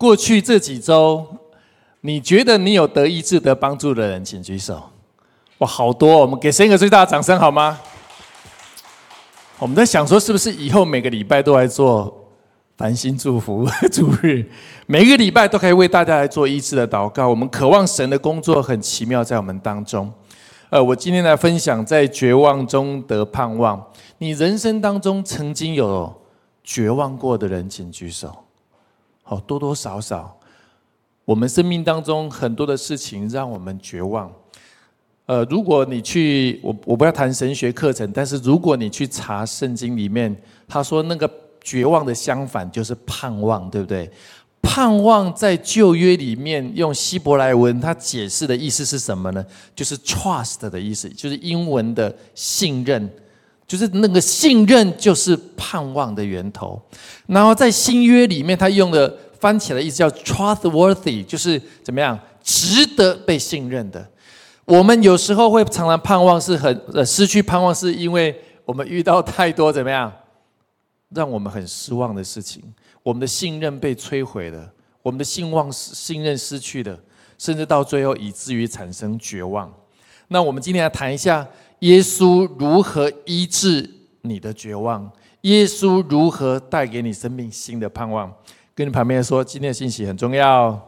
过去这几周，你觉得你有得医治、得帮助的人，请举手。哇，好多！我们给神一个最大的掌声好吗？我们在想说，是不是以后每个礼拜都来做繁星祝福 主日，每个礼拜都可以为大家来做医治的祷告。我们渴望神的工作很奇妙在我们当中。呃，我今天来分享，在绝望中得盼望。你人生当中曾经有？绝望过的人，请举手。哦，多多少少，我们生命当中很多的事情让我们绝望。呃，如果你去，我我不要谈神学课程，但是如果你去查圣经里面，他说那个绝望的相反就是盼望，对不对？盼望在旧约里面用希伯来文，它解释的意思是什么呢？就是 trust 的意思，就是英文的信任。就是那个信任，就是盼望的源头。然后在新约里面，他用的翻起来意思叫 trustworthy，就是怎么样值得被信任的。我们有时候会常常盼望是很呃失去盼望，是因为我们遇到太多怎么样让我们很失望的事情，我们的信任被摧毁了，我们的信望信任失去了，甚至到最后以至于产生绝望。那我们今天来谈一下。耶稣如何医治你的绝望？耶稣如何带给你生命新的盼望？跟你旁边说，今天的信息很重要。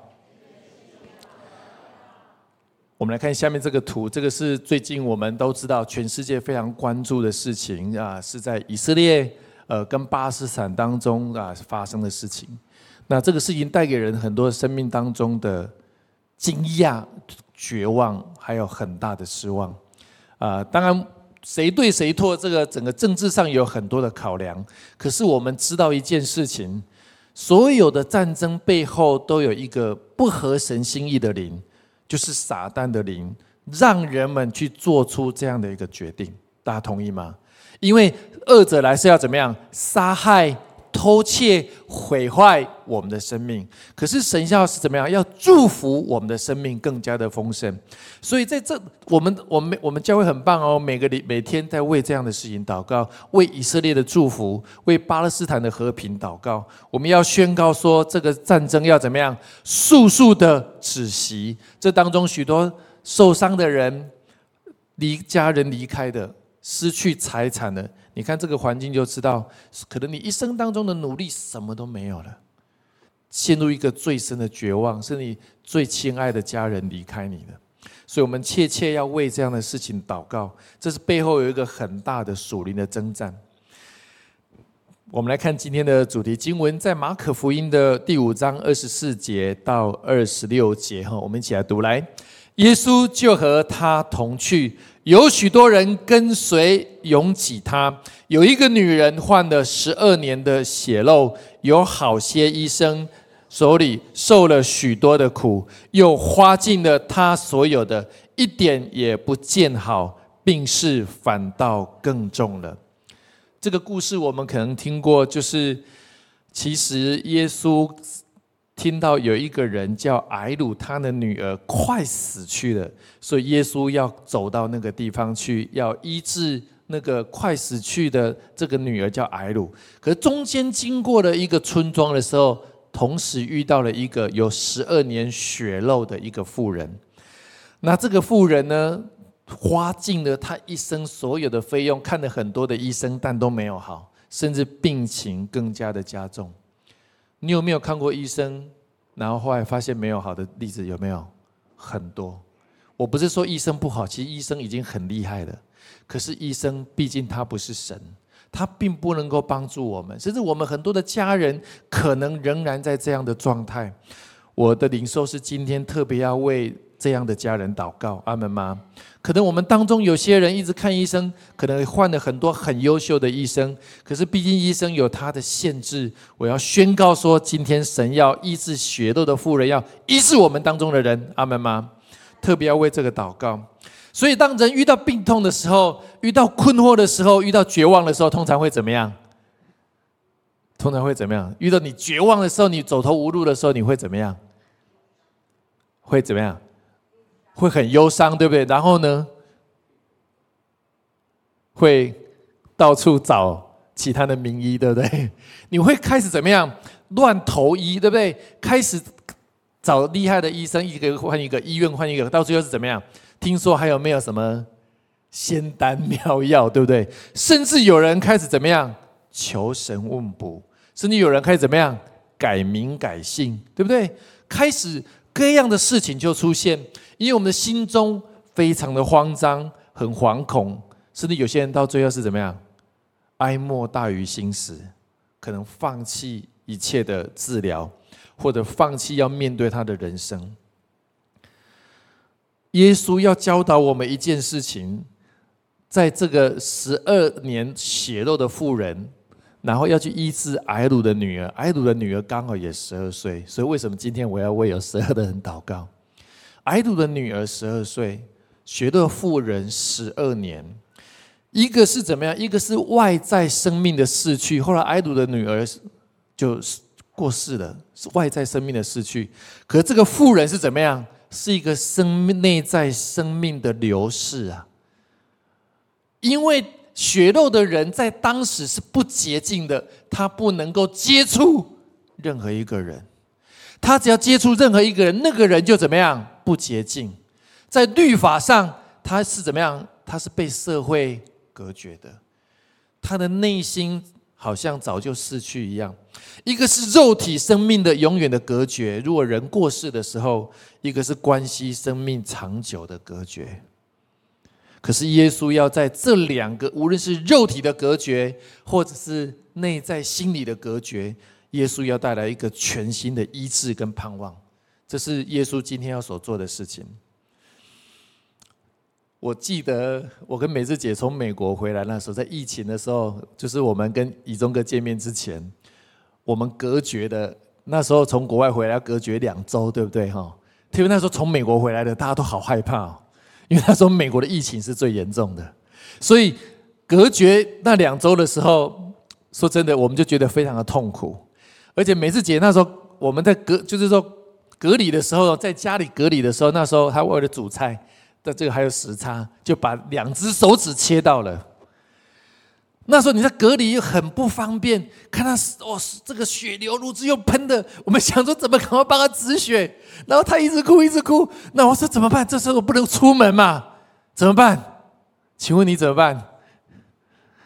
我们来看下面这个图，这个是最近我们都知道，全世界非常关注的事情啊，是在以色列呃跟巴勒斯坦当中啊发生的事情。那这个事情带给人很多生命当中的惊讶、绝望，还有很大的失望。啊，当然，谁对谁错，这个整个政治上有很多的考量。可是我们知道一件事情：所有的战争背后都有一个不合神心意的灵，就是撒旦的灵，让人们去做出这样的一个决定。大家同意吗？因为恶者来是要怎么样杀害？偷窃毁坏我们的生命，可是神要是怎么样？要祝福我们的生命更加的丰盛。所以在这，我们我们我们教会很棒哦，每个礼每天在为这样的事情祷告，为以色列的祝福，为巴勒斯坦的和平祷告。我们要宣告说，这个战争要怎么样速速的止息。这当中许多受伤的人，离家人离开的，失去财产的。你看这个环境就知道，可能你一生当中的努力什么都没有了，陷入一个最深的绝望，是你最亲爱的家人离开你了。所以，我们切切要为这样的事情祷告。这是背后有一个很大的属灵的征战。我们来看今天的主题经文，在马可福音的第五章二十四节到二十六节哈，我们一起来读来。耶稣就和他同去。有许多人跟随，拥挤他。有一个女人患了十二年的血漏，有好些医生手里受了许多的苦，又花尽了他所有的，一点也不见好，病势反倒更重了。这个故事我们可能听过，就是其实耶稣。听到有一个人叫艾鲁，他的女儿快死去了，所以耶稣要走到那个地方去，要医治那个快死去的这个女儿叫艾鲁。可是中间经过了一个村庄的时候，同时遇到了一个有十二年血漏的一个妇人。那这个妇人呢，花尽了她一生所有的费用，看了很多的医生，但都没有好，甚至病情更加的加重。你有没有看过医生，然后后来发现没有好的例子？有没有很多？我不是说医生不好，其实医生已经很厉害了。可是医生毕竟他不是神，他并不能够帮助我们。甚至我们很多的家人可能仍然在这样的状态。我的灵兽是今天特别要为这样的家人祷告，阿门吗？可能我们当中有些人一直看医生，可能换了很多很优秀的医生，可是毕竟医生有他的限制。我要宣告说，今天神要医治血肉的妇人，要医治我们当中的人，阿门吗？特别要为这个祷告。所以，当人遇到病痛的时候，遇到困惑的时候，遇到绝望的时候，通常会怎么样？通常会怎么样？遇到你绝望的时候，你走投无路的时候，你会怎么样？会怎么样？会很忧伤，对不对？然后呢？会到处找其他的名医，对不对？你会开始怎么样？乱投医，对不对？开始找厉害的医生，一个换一个，医院换一个，到最后是怎么样？听说还有没有什么仙丹妙药，对不对？甚至有人开始怎么样？求神问卜。甚至有人开始怎么样改名改姓，对不对？开始各样的事情就出现，因为我们的心中非常的慌张，很惶恐。甚至有些人到最后是怎么样？哀莫大于心死，可能放弃一切的治疗，或者放弃要面对他的人生。耶稣要教导我们一件事情，在这个十二年血肉的妇人。然后要去医治埃鲁的女儿，埃鲁的女儿刚好也十二岁，所以为什么今天我要为有十二的人祷告？埃鲁的女儿十二岁，学的妇人十二年，一个是怎么样？一个是外在生命的逝去，后来埃鲁的女儿就过世了，是外在生命的逝去。可这个妇人是怎么样？是一个生命内在生命的流逝啊，因为。血肉的人在当时是不洁净的，他不能够接触任何一个人。他只要接触任何一个人，那个人就怎么样不洁净。在律法上，他是怎么样？他是被社会隔绝的。他的内心好像早就逝去一样。一个是肉体生命的永远的隔绝，如果人过世的时候；一个是关系生命长久的隔绝。可是耶稣要在这两个，无论是肉体的隔绝，或者是内在心理的隔绝，耶稣要带来一个全新的医治跟盼望。这是耶稣今天要所做的事情。我记得我跟美智姐从美国回来那时候，在疫情的时候，就是我们跟以中哥见面之前，我们隔绝的那时候从国外回来隔绝两周，对不对哈？特别那时候从美国回来的，大家都好害怕。因为他说美国的疫情是最严重的，所以隔绝那两周的时候，说真的，我们就觉得非常的痛苦。而且每次姐那时候我们在隔，就是说隔离的时候，在家里隔离的时候，那时候他为了煮菜，的这个还有时差，就把两只手指切到了。那时候你在隔离又很不方便，看他哦，这个血流如注又喷的，我们想说怎么赶快帮他止血，然后他一直哭一直哭，那我说怎么办？这时候不能出门嘛，怎么办？请问你怎么办？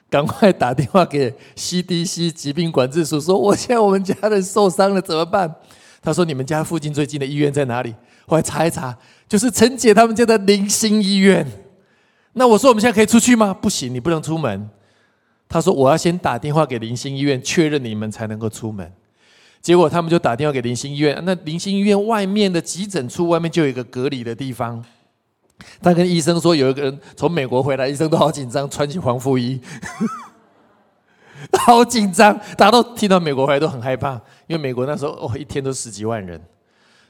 赶快打电话给 CDC 疾病管制署，说我现在我们家人受伤了，怎么办？他说你们家附近最近的医院在哪里？我来查一查，就是陈姐他们家的零星医院。那我说我们现在可以出去吗？不行，你不能出门。他说：“我要先打电话给林星医院确认你们才能够出门。”结果他们就打电话给林星医院，那林星医院外面的急诊处外面就有一个隔离的地方。他跟医生说：“有一个人从美国回来，医生都好紧张，穿起防护衣，好紧张。大家都听到美国回来都很害怕，因为美国那时候哦，一天都十几万人。”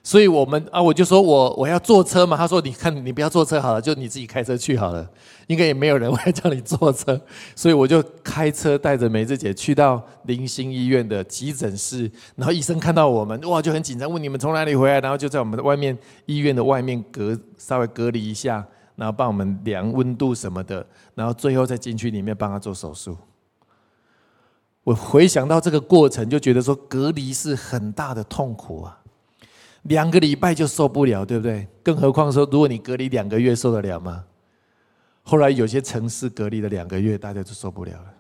所以我们啊，我就说我我要坐车嘛。他说：“你看，你不要坐车好了，就你自己开车去好了。应该也没有人会叫你坐车。”所以我就开车带着梅子姐去到林星医院的急诊室。然后医生看到我们，哇，就很紧张，问你们从哪里回来。然后就在我们的外面医院的外面隔稍微隔离一下，然后帮我们量温度什么的。然后最后再进去里面帮他做手术。我回想到这个过程，就觉得说隔离是很大的痛苦啊。两个礼拜就受不了，对不对？更何况说，如果你隔离两个月，受得了吗？后来有些城市隔离了两个月，大家就受不了了。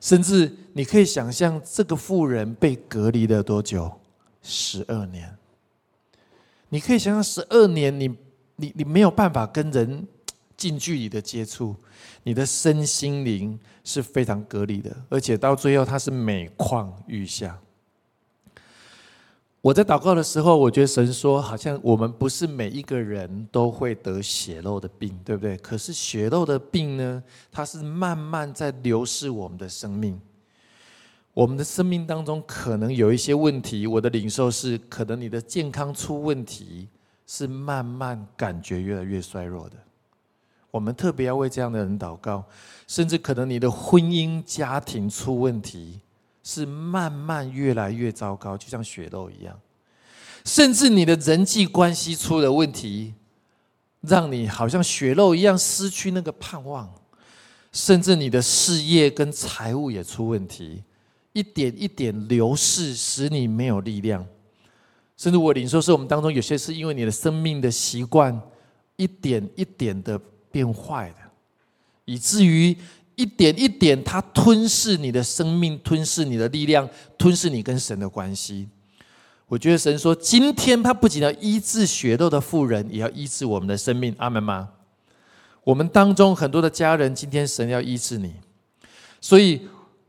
甚至你可以想象，这个富人被隔离了多久？十二年。你可以想想，十二年，你你你没有办法跟人近距离的接触，你的身心灵是非常隔离的，而且到最后，他是每况愈下。我在祷告的时候，我觉得神说，好像我们不是每一个人都会得血肉的病，对不对？可是血肉的病呢，它是慢慢在流逝我们的生命。我们的生命当中可能有一些问题，我的领受是，可能你的健康出问题，是慢慢感觉越来越衰弱的。我们特别要为这样的人祷告，甚至可能你的婚姻家庭出问题。是慢慢越来越糟糕，就像血肉一样。甚至你的人际关系出了问题，让你好像血肉一样失去那个盼望。甚至你的事业跟财务也出问题，一点一点流逝，使你没有力量。甚至我领受是我们当中有些是因为你的生命的习惯一点一点的变坏的，以至于。一点一点，它吞噬你的生命，吞噬你的力量，吞噬你跟神的关系。我觉得神说，今天他不仅要医治血肉的妇人，也要医治我们的生命。阿门吗？我们当中很多的家人，今天神要医治你。所以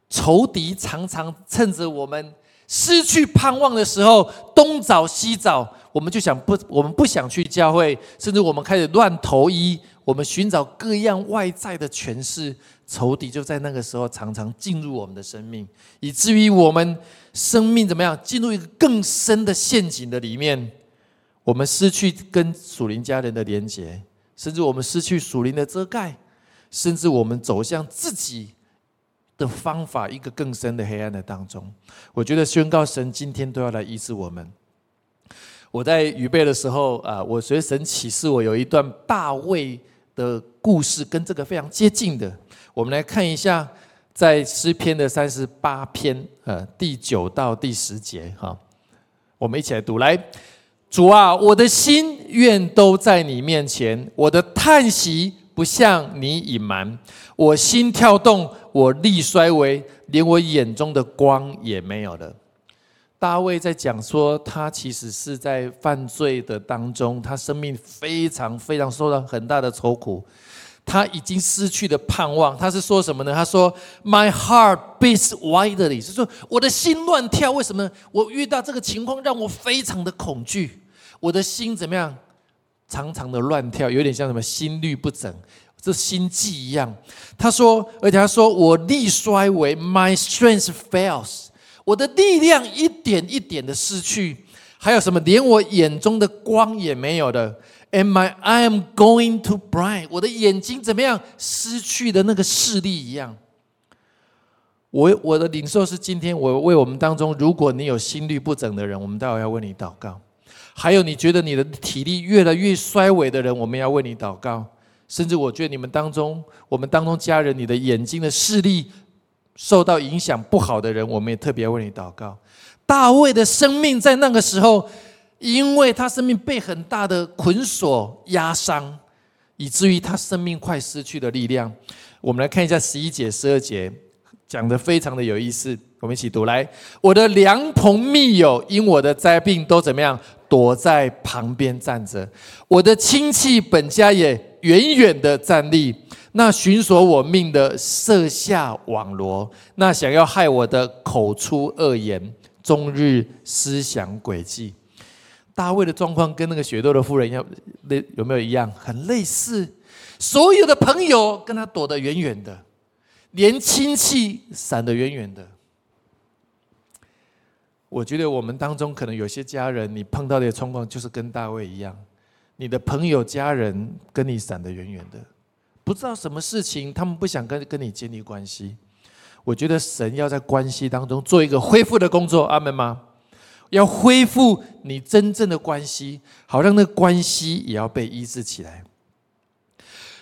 仇敌常常趁着我们失去盼望的时候，东找西找，我们就想不，我们不想去教会，甚至我们开始乱投医，我们寻找各样外在的诠释。仇敌就在那个时候常常进入我们的生命，以至于我们生命怎么样进入一个更深的陷阱的里面，我们失去跟属灵家人的连结，甚至我们失去属灵的遮盖，甚至我们走向自己的方法一个更深的黑暗的当中。我觉得宣告神今天都要来医治我们。我在预备的时候啊，我随神启示我有一段大卫的故事，跟这个非常接近的。我们来看一下，在诗篇的三十八篇，呃，第九到第十节，哈，我们一起来读。来，主啊，我的心愿都在你面前，我的叹息不向你隐瞒，我心跳动，我力衰微，连我眼中的光也没有了。大卫在讲说，他其实是在犯罪的当中，他生命非常非常受到很大的愁苦。他已经失去了盼望。他是说什么呢？他说：“My heart beats wildly。”是说我的心乱跳。为什么？我遇到这个情况让我非常的恐惧。我的心怎么样？常常的乱跳，有点像什么心律不整，这心悸一样。他说，而且他说我力衰微，My strength fails。我的力量一点一点的失去。还有什么？连我眼中的光也没有的。And my I am going to blind，我的眼睛怎么样失去的那个视力一样。我我的领受是今天我为我们当中，如果你有心律不整的人，我们待会要为你祷告；还有你觉得你的体力越来越衰微的人，我们要为你祷告。甚至我觉得你们当中，我们当中家人，你的眼睛的视力受到影响不好的人，我们也特别为你祷告。大卫的生命在那个时候。因为他生命被很大的捆锁压伤，以至于他生命快失去了力量。我们来看一下十一节、十二节，讲的非常的有意思。我们一起读来：我的良朋密友因我的灾病都怎么样？躲在旁边站着。我的亲戚本家也远远的站立。那寻索我命的设下网罗，那想要害我的口出恶言，终日思想诡计。大卫的状况跟那个血肉的妇人要那，有没有一样？很类似，所有的朋友跟他躲得远远的，连亲戚闪得远远的。我觉得我们当中可能有些家人，你碰到的状况就是跟大卫一样，你的朋友家人跟你闪得远远的，不知道什么事情，他们不想跟跟你建立关系。我觉得神要在关系当中做一个恢复的工作，阿门吗？要恢复你真正的关系，好让那关系也要被医治起来。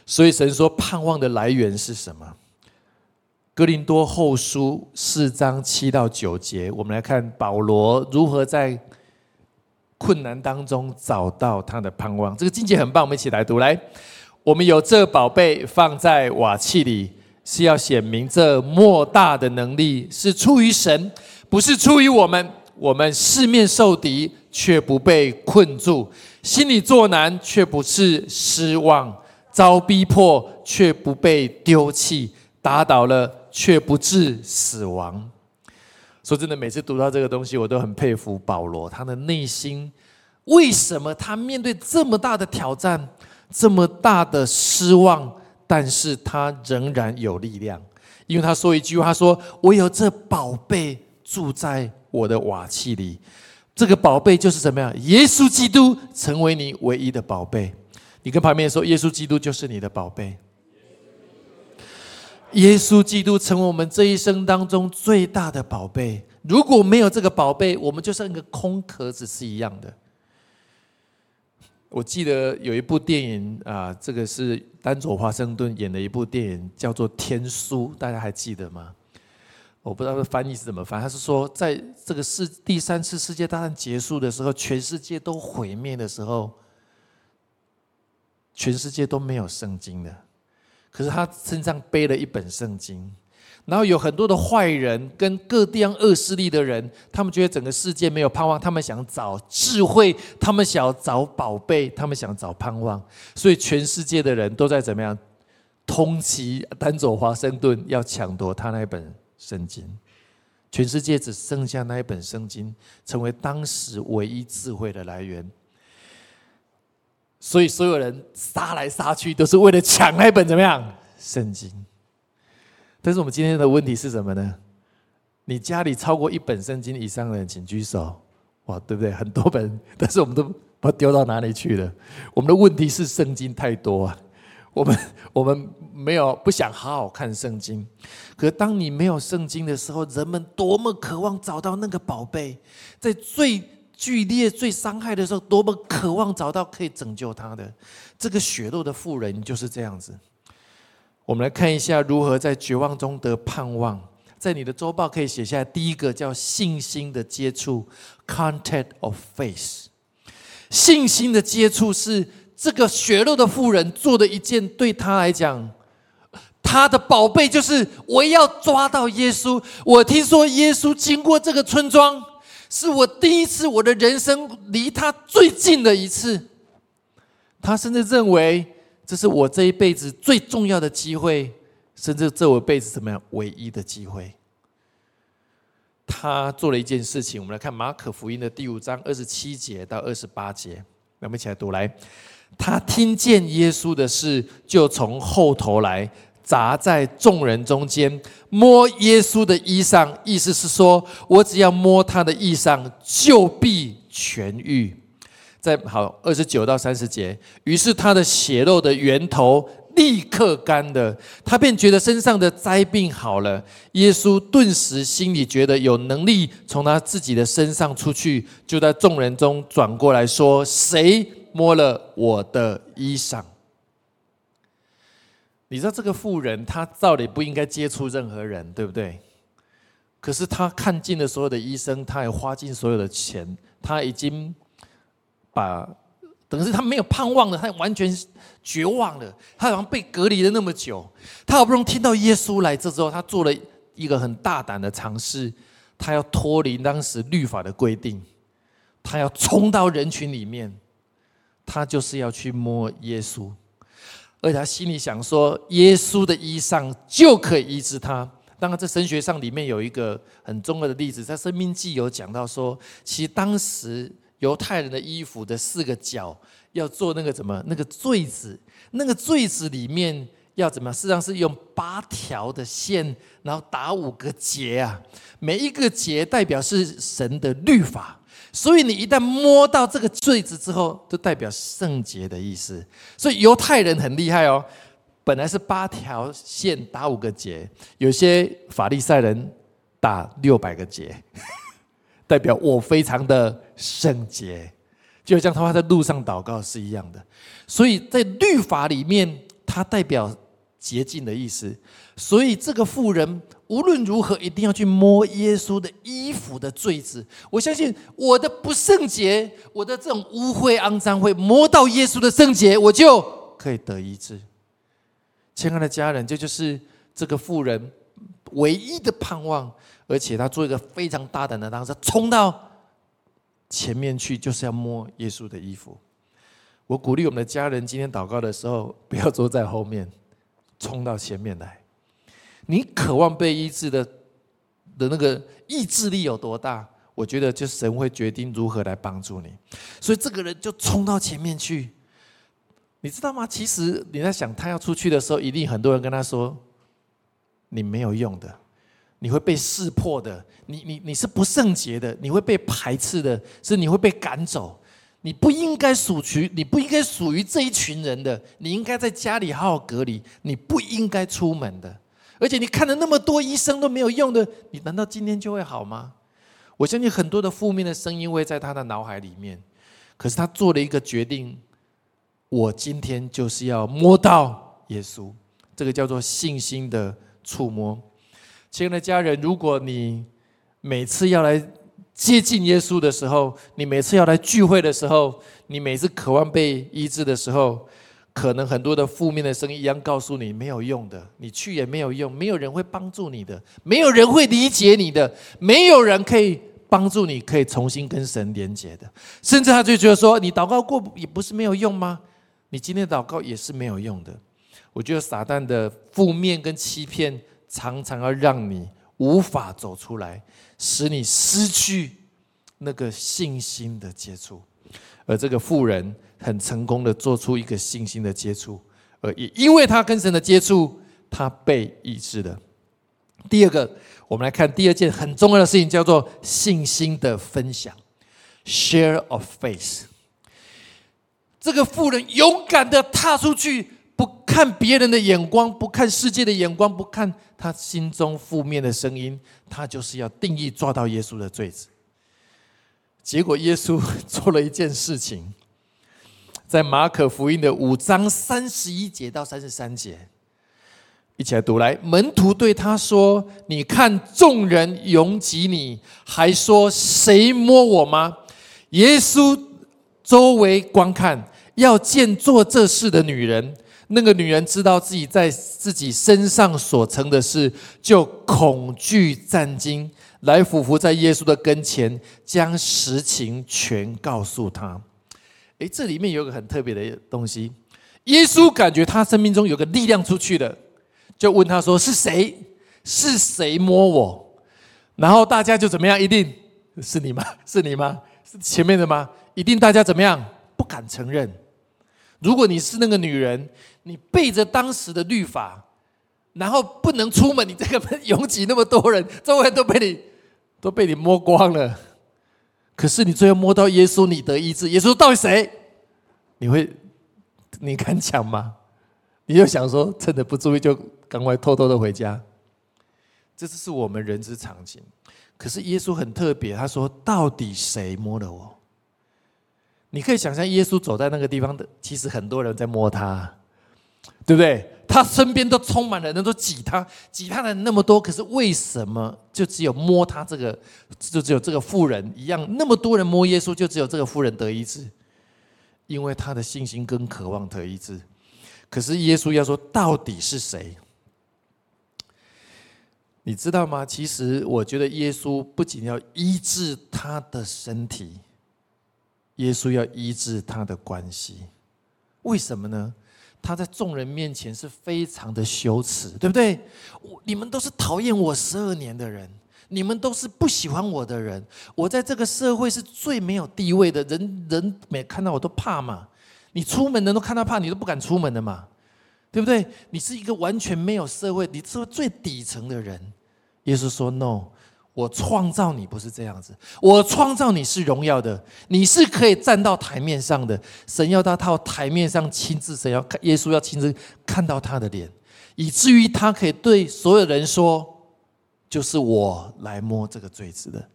所以神说，盼望的来源是什么？哥林多后书四章七到九节，我们来看保罗如何在困难当中找到他的盼望。这个境界很棒，我们一起来读。来，我们有这宝贝放在瓦器里，是要显明这莫大的能力是出于神，不是出于我们。我们四面受敌，却不被困住；心里作难，却不是失望；遭逼迫，却不被丢弃；打倒了，却不致死亡。说真的，每次读到这个东西，我都很佩服保罗，他的内心为什么他面对这么大的挑战、这么大的失望，但是他仍然有力量，因为他说一句话：说我有这宝贝住在我的瓦器里，这个宝贝就是怎么样？耶稣基督成为你唯一的宝贝。你跟旁边说，耶稣基督就是你的宝贝。耶稣基督成为我们这一生当中最大的宝贝。如果没有这个宝贝，我们就像一个空壳子是一样的。我记得有一部电影啊，这个是丹佐华盛顿演的一部电影，叫做《天书》，大家还记得吗？我不知道翻译是怎么翻，他是说，在这个世第三次世界大战结束的时候，全世界都毁灭的时候，全世界都没有圣经的。可是他身上背了一本圣经，然后有很多的坏人跟各地方恶势力的人，他们觉得整个世界没有盼望，他们想找智慧，他们想找宝贝，他们想找盼望，所以全世界的人都在怎么样通缉丹佐华盛顿，要抢夺他那一本圣经。全世界只剩下那一本圣经，成为当时唯一智慧的来源。所以所有人杀来杀去，都是为了抢那本怎么样圣经？但是我们今天的问题是什么呢？你家里超过一本圣经以上的人，请举手。哇，对不对？很多本，但是我们都不丢到哪里去了？我们的问题是圣经太多啊，我们我们没有不想好好看圣经。可当你没有圣经的时候，人们多么渴望找到那个宝贝，在最。剧烈最伤害的时候，多么渴望找到可以拯救他的这个血肉的妇人，就是这样子。我们来看一下如何在绝望中得盼望。在你的周报可以写下第一个叫信心的接触 （contact of faith）。信心的接触是这个血肉的妇人做的一件对他来讲，他的宝贝就是我要抓到耶稣。我听说耶稣经过这个村庄。是我第一次，我的人生离他最近的一次。他甚至认为这是我这一辈子最重要的机会，甚至这我辈子怎么样唯一的机会。他做了一件事情，我们来看马可福音的第五章二十七节到二十八节，我们一起来读来。他听见耶稣的事，就从后头来。砸在众人中间，摸耶稣的衣裳，意思是说，我只要摸他的衣裳，就必痊愈。在好二十九到三十节，于是他的血肉的源头立刻干了，他便觉得身上的灾病好了。耶稣顿时心里觉得有能力从他自己的身上出去，就在众人中转过来说：“谁摸了我的衣裳？”你知道这个富人，他照理不应该接触任何人，对不对？可是他看尽了所有的医生，他也花尽所有的钱，他已经把等于是他没有盼望了，他完全绝望了。他好像被隔离了那么久，他好不容易听到耶稣来这之后，他做了一个很大胆的尝试，他要脱离当时律法的规定，他要冲到人群里面，他就是要去摸耶稣。而且他心里想说，耶稣的衣裳就可以医治他。当然，在神学上里面有一个很重要的例子，在《生命记》有讲到说，其实当时犹太人的衣服的四个角要做那个什么那个坠子，那个坠子里面要怎么？实际上是用八条的线，然后打五个结啊，每一个结代表是神的律法。所以你一旦摸到这个坠子之后，就代表圣洁的意思。所以犹太人很厉害哦，本来是八条线打五个结，有些法利赛人打六百个结，代表我非常的圣洁，就像他们在路上祷告是一样的。所以在律法里面，它代表洁净的意思。所以这个妇人。无论如何，一定要去摸耶稣的衣服的坠子。我相信我的不圣洁，我的这种污秽肮脏，会摸到耶稣的圣洁，我就可以得医治。亲爱的家人，这就是这个妇人唯一的盼望，而且他做一个非常大胆的当时冲到前面去，就是要摸耶稣的衣服。我鼓励我们的家人，今天祷告的时候，不要坐在后面，冲到前面来。你渴望被医治的的那个意志力有多大，我觉得就神会决定如何来帮助你。所以这个人就冲到前面去，你知道吗？其实你在想他要出去的时候，一定很多人跟他说：“你没有用的，你会被识破的，你你你是不圣洁的，你会被排斥的，是你会被赶走。”你不应该属于，你不应该属于这一群人的。你应该在家里好好隔离，你不应该出门的。而且你看了那么多医生都没有用的，你难道今天就会好吗？我相信很多的负面的声音会在他的脑海里面。可是他做了一个决定，我今天就是要摸到耶稣，这个叫做信心的触摸。亲爱的家人，如果你每次要来。接近耶稣的时候，你每次要来聚会的时候，你每次渴望被医治的时候，可能很多的负面的声音一样告诉你没有用的，你去也没有用，没有人会帮助你的，没有人会理解你的，没有人可以帮助你，可以重新跟神连接的。甚至他就觉得说，你祷告过也不是没有用吗？你今天祷告也是没有用的。我觉得撒旦的负面跟欺骗，常常要让你无法走出来。使你失去那个信心的接触，而这个富人很成功的做出一个信心的接触，而也因为他跟神的接触，他被医治了。第二个，我们来看第二件很重要的事情，叫做信心的分享 （share of faith）。这个富人勇敢的踏出去。不看别人的眼光，不看世界的眼光，不看他心中负面的声音，他就是要定义抓到耶稣的罪子。结果耶稣 做了一件事情，在马可福音的五章三十一节到三十三节，一起来读来。门徒对他说：“你看众人拥挤，你还说谁摸我吗？”耶稣周围观看，要见做这事的女人。那个女人知道自己在自己身上所成的事，就恐惧战惊，来俯伏在耶稣的跟前，将实情全告诉他。诶，这里面有个很特别的东西，耶稣感觉他生命中有个力量出去了，就问他说：“是谁？是谁摸我？”然后大家就怎么样？一定是你吗？是你吗？是前面的吗？一定大家怎么样？不敢承认。如果你是那个女人，你背着当时的律法，然后不能出门，你这个拥挤那么多人，周围都被你都被你摸光了。可是你最后摸到耶稣，你得医治。耶稣到底谁？你会你敢讲吗？你就想说，趁着不注意就赶快偷偷的回家。这是我们人之常情。可是耶稣很特别，他说：“到底谁摸了我？”你可以想象，耶稣走在那个地方的，其实很多人在摸他，对不对？他身边都充满了人，都挤他，挤他的人那么多，可是为什么就只有摸他这个，就只有这个妇人一样？那么多人摸耶稣，就只有这个妇人得医治，因为他的信心跟渴望得医治。可是耶稣要说，到底是谁？你知道吗？其实我觉得耶稣不仅要医治他的身体。耶稣要医治他的关系，为什么呢？他在众人面前是非常的羞耻，对不对？我你们都是讨厌我十二年的人，你们都是不喜欢我的人。我在这个社会是最没有地位的人，人每看到我都怕嘛。你出门人都看到怕，你都不敢出门的嘛，对不对？你是一个完全没有社会，你是最底层的人。耶稣说：“No。”我创造你不是这样子，我创造你是荣耀的，你是可以站到台面上的。神要他到台面上亲自，神要看耶稣要亲自看到他的脸，以至于他可以对所有人说：“就是我来摸这个罪子的。”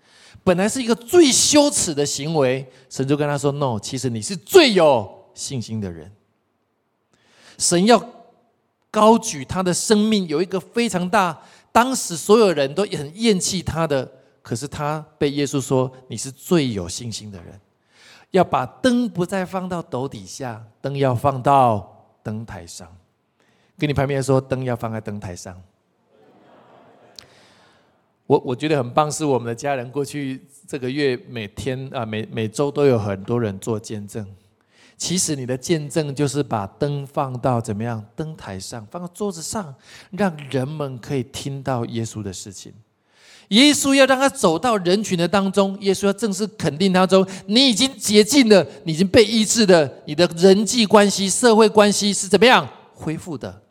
本来是一个最羞耻的行为，神就跟他说：“No，其实你是最有信心的人。”神要高举他的生命，有一个非常大。当时所有人都很厌弃他的，可是他被耶稣说：“你是最有信心的人。”要把灯不再放到斗底下，灯要放到灯台上。跟你旁边说，灯要放在灯台上。我我觉得很棒，是我们的家人过去这个月每天啊每每周都有很多人做见证。其实你的见证就是把灯放到怎么样灯台上，放到桌子上，让人们可以听到耶稣的事情。耶稣要让他走到人群的当中，耶稣要正式肯定他说：“你已经洁净了，你已经被医治了，你的人际关系、社会关系是怎么样恢复的？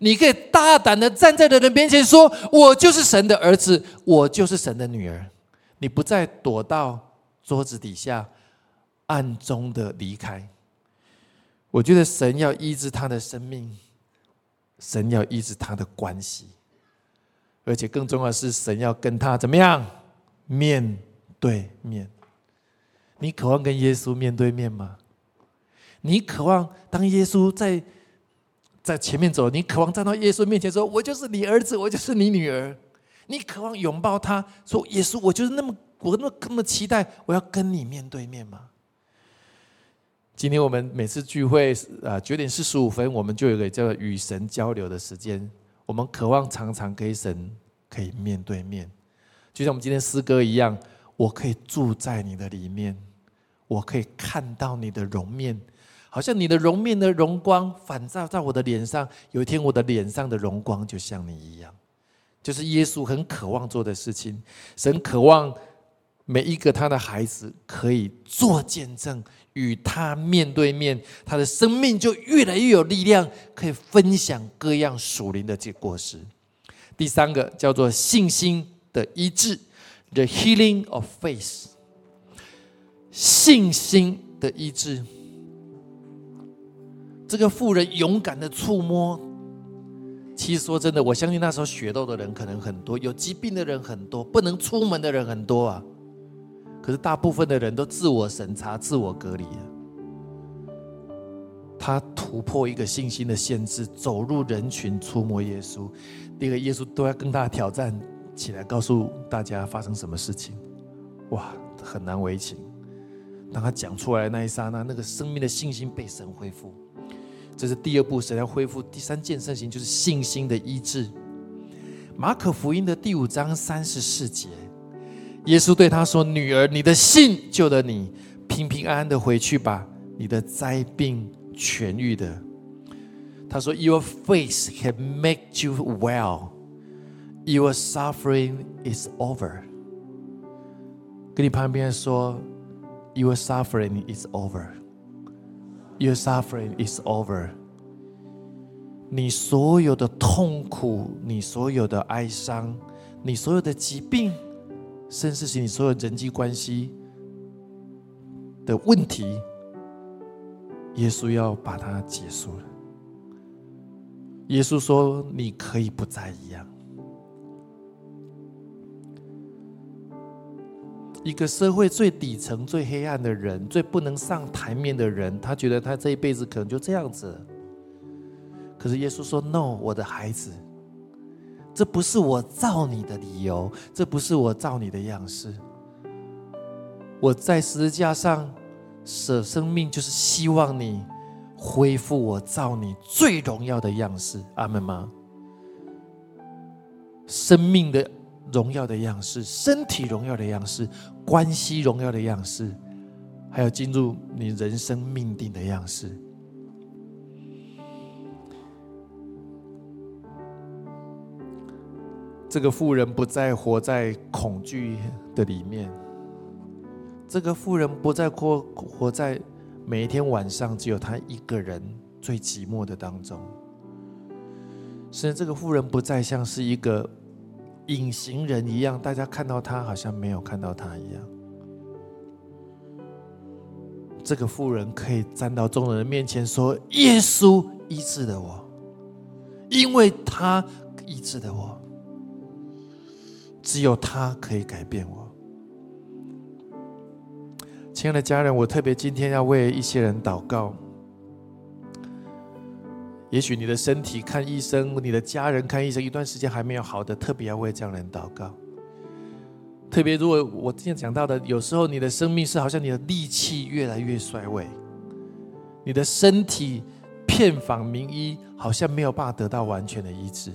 你可以大胆的站在人面前说：我就是神的儿子，我就是神的女儿。你不再躲到桌子底下，暗中的离开。我觉得神要医治他的生命，神要医治他的关系。”而且更重要的是，神要跟他怎么样面对面？你渴望跟耶稣面对面吗？你渴望当耶稣在在前面走，你渴望站到耶稣面前说：“我就是你儿子，我就是你女儿。”你渴望拥抱他说：“耶稣，我就是那么我那么那么期待，我要跟你面对面吗？”今天我们每次聚会呃，九点四十五分，我们就有个叫与神交流的时间。我们渴望常常跟神可以面对面，就像我们今天诗歌一样，我可以住在你的里面，我可以看到你的容面，好像你的容面的荣光反照在我的脸上。有一天，我的脸上的荣光就像你一样，就是耶稣很渴望做的事情。神渴望每一个他的孩子可以做见证。与他面对面，他的生命就越来越有力量，可以分享各样属灵的这果实。第三个叫做信心的医治，the healing of faith。信心的医治，这个妇人勇敢的触摸。其实说真的，我相信那时候血痘的人可能很多，有疾病的人很多，不能出门的人很多啊。可是大部分的人都自我审查、自我隔离。他突破一个信心的限制，走入人群，触摸耶稣。第二个，耶稣都要跟他挑战起来，告诉大家发生什么事情。哇，很难为情。当他讲出来那一刹那，那个生命的信心被神恢复。这是第二步，神要恢复。第三件事情就是信心的医治。马可福音的第五章三十四节。耶稣对他说：“女儿，你的信救了你，平平安安的回去吧，你的灾病痊愈的。”他说：“Your faith has made you well. Your suffering is over.” 跟你旁边说：“Your suffering is over. Your suffering is over.” 你所有的痛苦，你所有的哀伤，你所有的疾病。甚至是你所有人际关系的问题，耶稣要把它结束了。耶稣说：“你可以不再一样。”一个社会最底层、最黑暗的人，最不能上台面的人，他觉得他这一辈子可能就这样子。可是耶稣说：“No，我的孩子。”这不是我造你的理由，这不是我造你的样式。我在十字架上舍生命，就是希望你恢复我造你最荣耀的样式。阿门吗？生命的荣耀的样式，身体荣耀的样式，关系荣耀的样式，还有进入你人生命定的样式。这个妇人不再活在恐惧的里面，这个妇人不再活活在每一天晚上只有她一个人最寂寞的当中。甚至这个妇人不再像是一个隐形人一样，大家看到她好像没有看到她一样。这个妇人可以站到众人的面前说：“耶稣医治了我，因为他医治了我。”只有他可以改变我，亲爱的家人，我特别今天要为一些人祷告。也许你的身体看医生，你的家人看医生一段时间还没有好的，特别要为这样人祷告。特别如果我今天讲到的，有时候你的生命是好像你的力气越来越衰微，你的身体遍访名医，好像没有办法得到完全的医治。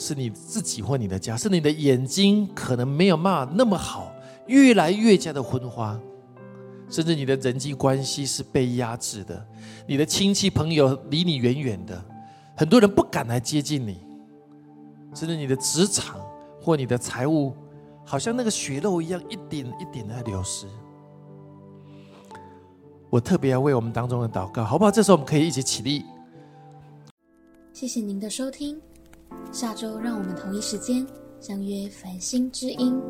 是你自己或你的家是你的眼睛可能没有骂那么好越来越加的昏花甚至你的人际关系是被压制的你的亲戚朋友离你远远的很多人不敢来接近你甚至你的职场或你的财务好像那个血肉一样一点一点的在流失。我特别要为我们当中的祷告好不好？这时候我们可以一起起立。谢谢您的收听。下周，让我们同一时间相约繁星之音。